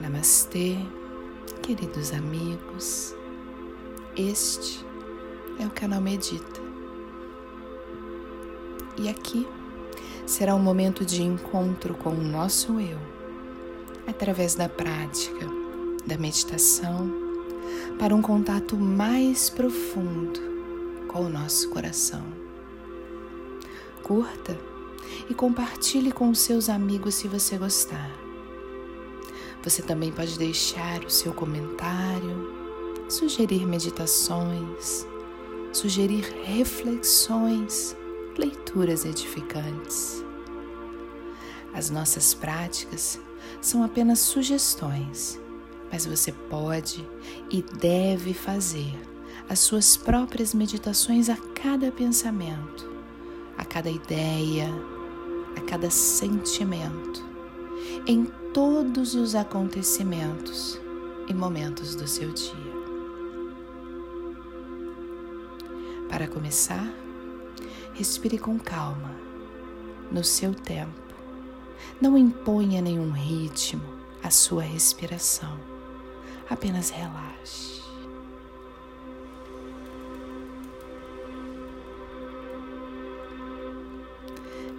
Namastê, queridos amigos. Este é o canal Medita. E aqui será um momento de encontro com o nosso eu, através da prática da meditação, para um contato mais profundo com o nosso coração. Curta e compartilhe com seus amigos se você gostar. Você também pode deixar o seu comentário, sugerir meditações, sugerir reflexões, leituras edificantes. As nossas práticas são apenas sugestões, mas você pode e deve fazer as suas próprias meditações a cada pensamento, a cada ideia, a cada sentimento, em todos os acontecimentos e momentos do seu dia. Para começar, respire com calma, no seu tempo. Não imponha nenhum ritmo à sua respiração, apenas relaxe.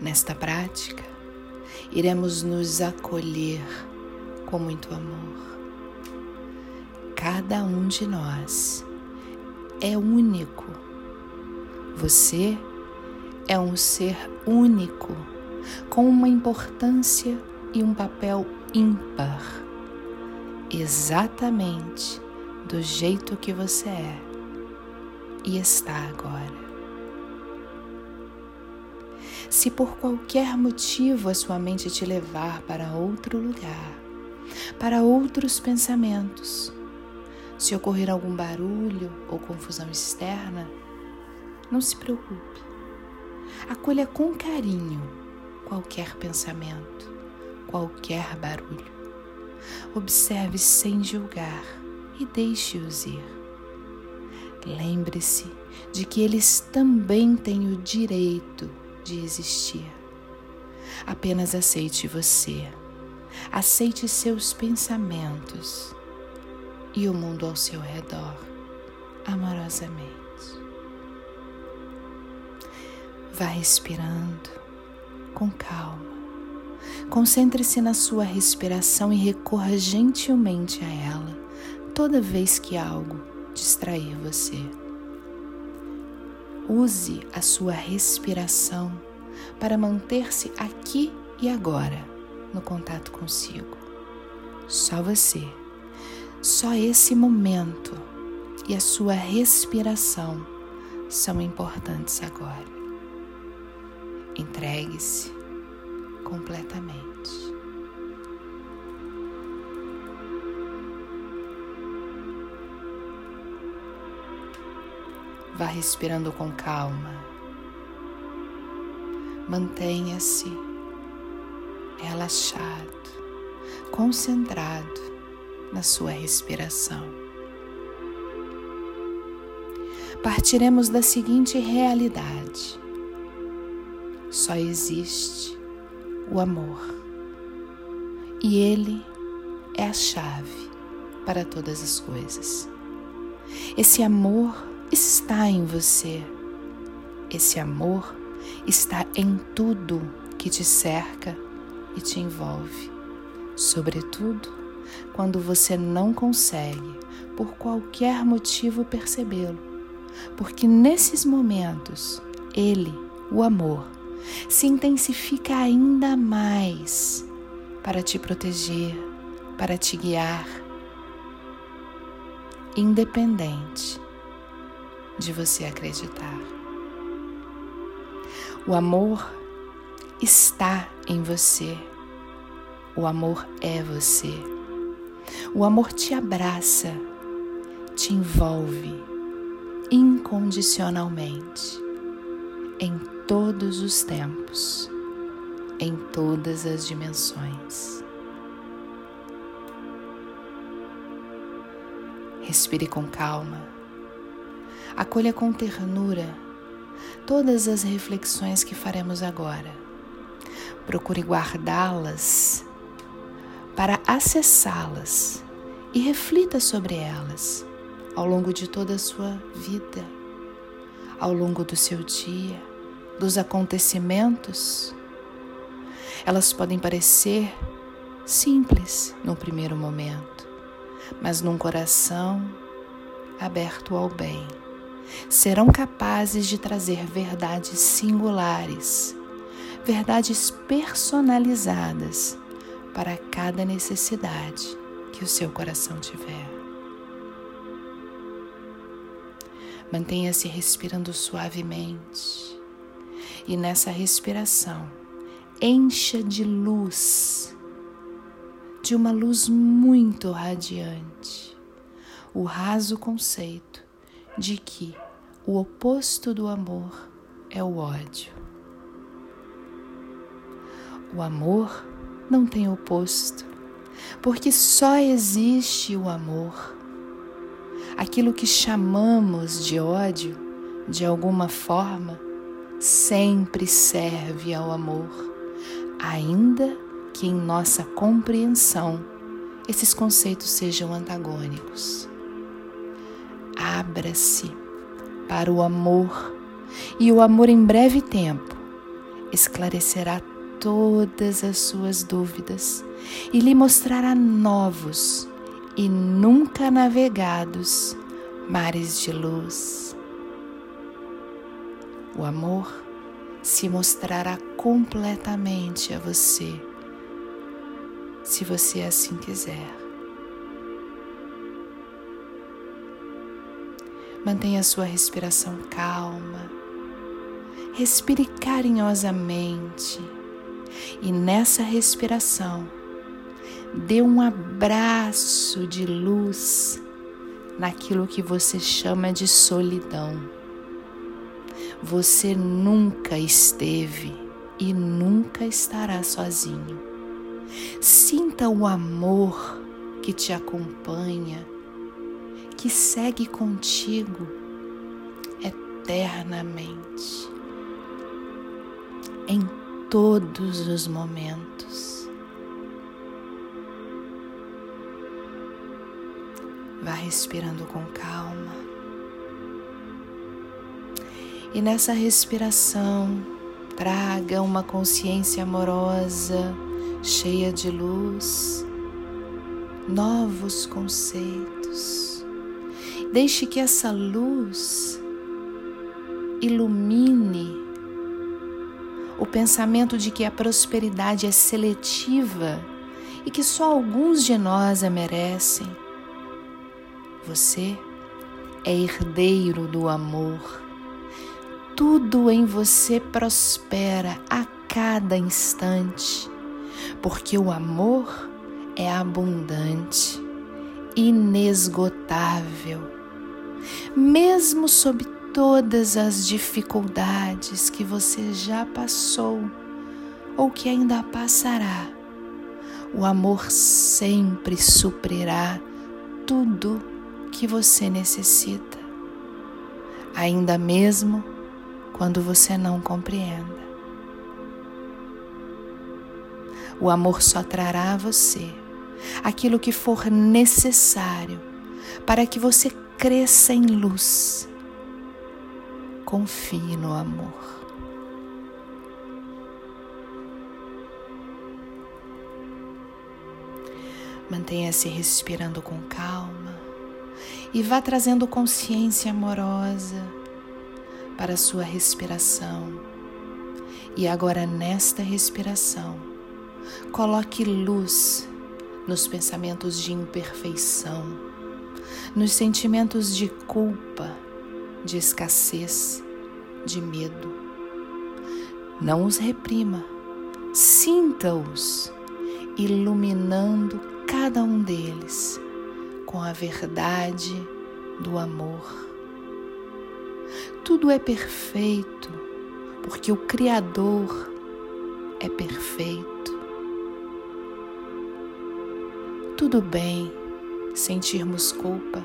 Nesta prática, iremos nos acolher com muito amor. Cada um de nós é único. Você é um ser único, com uma importância e um papel ímpar, exatamente do jeito que você é e está agora. Se por qualquer motivo a sua mente te levar para outro lugar, para outros pensamentos, se ocorrer algum barulho ou confusão externa, não se preocupe. Acolha com carinho qualquer pensamento, qualquer barulho. Observe sem julgar e deixe-os ir. Lembre-se de que eles também têm o direito de existir. Apenas aceite você, aceite seus pensamentos e o mundo ao seu redor amorosamente. Vá respirando com calma. Concentre-se na sua respiração e recorra gentilmente a ela toda vez que algo distrair você. Use a sua respiração para manter-se aqui e agora no contato consigo. Só você, só esse momento e a sua respiração são importantes agora. Entregue-se completamente. Vá respirando com calma. Mantenha-se relaxado, concentrado na sua respiração. Partiremos da seguinte realidade: só existe o amor, e ele é a chave para todas as coisas. Esse amor está em você. Esse amor está em tudo que te cerca e te envolve, sobretudo quando você não consegue, por qualquer motivo, percebê-lo, porque nesses momentos ele, o amor, se intensifica ainda mais para te proteger, para te guiar, independente de você acreditar. O amor está em você. O amor é você. O amor te abraça, te envolve incondicionalmente em todos os tempos, em todas as dimensões. Respire com calma Acolha com ternura todas as reflexões que faremos agora. Procure guardá-las para acessá-las e reflita sobre elas ao longo de toda a sua vida, ao longo do seu dia, dos acontecimentos. Elas podem parecer simples no primeiro momento, mas num coração aberto ao bem, serão capazes de trazer verdades singulares, verdades personalizadas para cada necessidade que o seu coração tiver. Mantenha-se respirando suavemente e nessa respiração encha de luz, de uma luz muito radiante, o raso conceito de que o oposto do amor é o ódio. O amor não tem oposto, porque só existe o amor. Aquilo que chamamos de ódio, de alguma forma, sempre serve ao amor, ainda que em nossa compreensão esses conceitos sejam antagônicos. Abra-se para o amor, e o amor em breve tempo esclarecerá todas as suas dúvidas e lhe mostrará novos e nunca navegados mares de luz. O amor se mostrará completamente a você, se você assim quiser. Mantenha sua respiração calma, respire carinhosamente e nessa respiração, dê um abraço de luz naquilo que você chama de solidão. Você nunca esteve e nunca estará sozinho. Sinta o amor que te acompanha, que segue contigo eternamente. Em todos os momentos. Vá respirando com calma. E nessa respiração, traga uma consciência amorosa, cheia de luz, novos conceitos. Deixe que essa luz ilumine o pensamento de que a prosperidade é seletiva e que só alguns de nós a merecem. Você é herdeiro do amor. Tudo em você prospera a cada instante, porque o amor é abundante, inesgotável. Mesmo sob todas as dificuldades que você já passou ou que ainda passará, o amor sempre suprirá tudo que você necessita, ainda mesmo quando você não compreenda. O amor só trará a você aquilo que for necessário para que você cresça em luz confie no amor. Mantenha-se respirando com calma e vá trazendo consciência amorosa para a sua respiração. E agora, nesta respiração, coloque luz nos pensamentos de imperfeição, nos sentimentos de culpa de escassez, de medo. Não os reprima, sinta-os, iluminando cada um deles com a verdade do amor. Tudo é perfeito porque o Criador é perfeito. Tudo bem sentirmos culpa,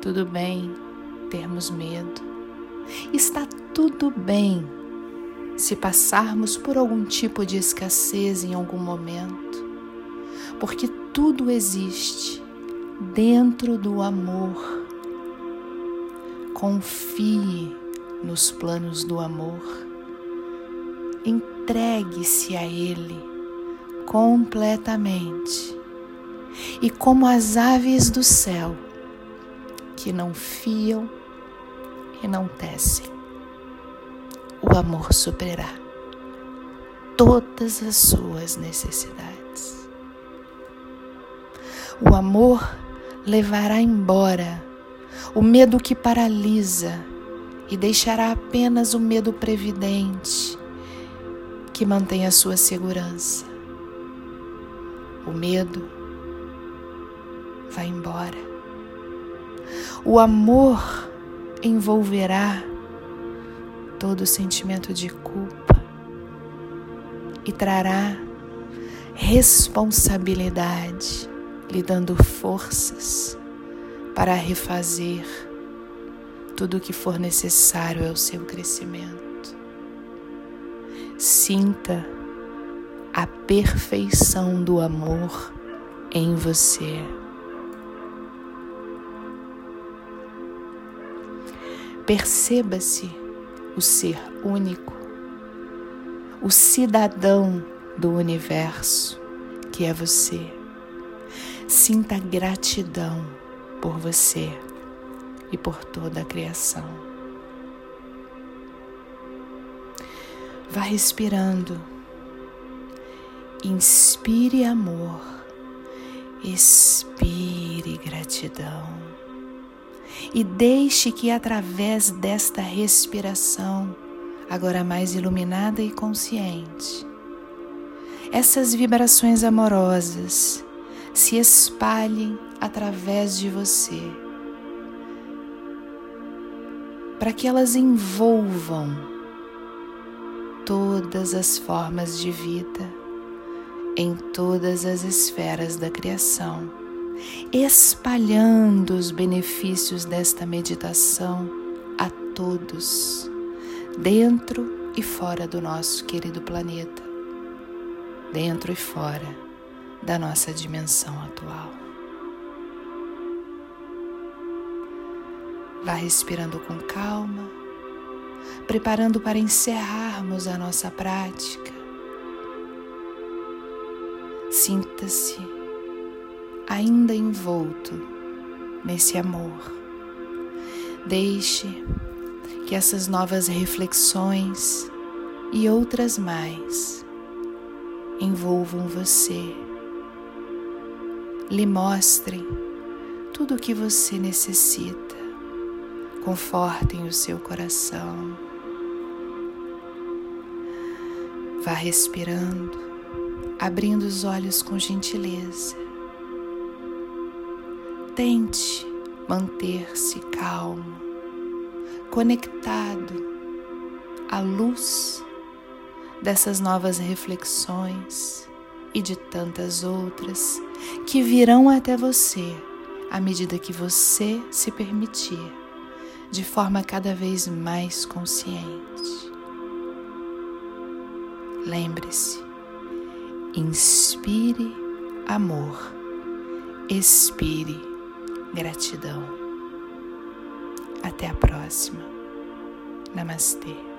tudo bem termos medo. Está tudo bem se passarmos por algum tipo de escassez em algum momento, porque tudo existe dentro do amor. Confie nos planos do amor. Entregue-se a Ele completamente. E como as aves do céu, que não fiam e não tecem, o amor superará todas as suas necessidades. O amor levará embora o medo que paralisa e deixará apenas o medo previdente que mantém a sua segurança. O medo vai embora. O amor envolverá todo sentimento de culpa e trará responsabilidade, lhe dando forças para refazer tudo o que for necessário ao seu crescimento. Sinta a perfeição do amor em você. Perceba-se o ser único, o cidadão do universo que é você. Sinta gratidão por você e por toda a criação. Vá respirando. Inspire amor. Expire gratidão. E deixe que através desta respiração, agora mais iluminada e consciente, essas vibrações amorosas se espalhem através de você para que elas envolvam todas as formas de vida em todas as esferas da criação, espalhando os benefícios desta meditação a todos, dentro e fora do nosso querido planeta, dentro e fora da nossa dimensão atual. Vá respirando com calma, preparando para encerrarmos a nossa prática. Sinta-se ainda envolto nesse amor. Deixe que essas novas reflexões e outras mais envolvam você, lhe mostrem tudo o que você necessita confortem o seu coração. Vá respirando, abrindo os olhos com gentileza. Tente manter-se calmo, conectado à luz dessas novas reflexões e de tantas outras que virão até você à medida que você se permitir de forma cada vez mais consciente. Lembre-se, inspire amor, expire gratidão. Até a próxima. Namastê.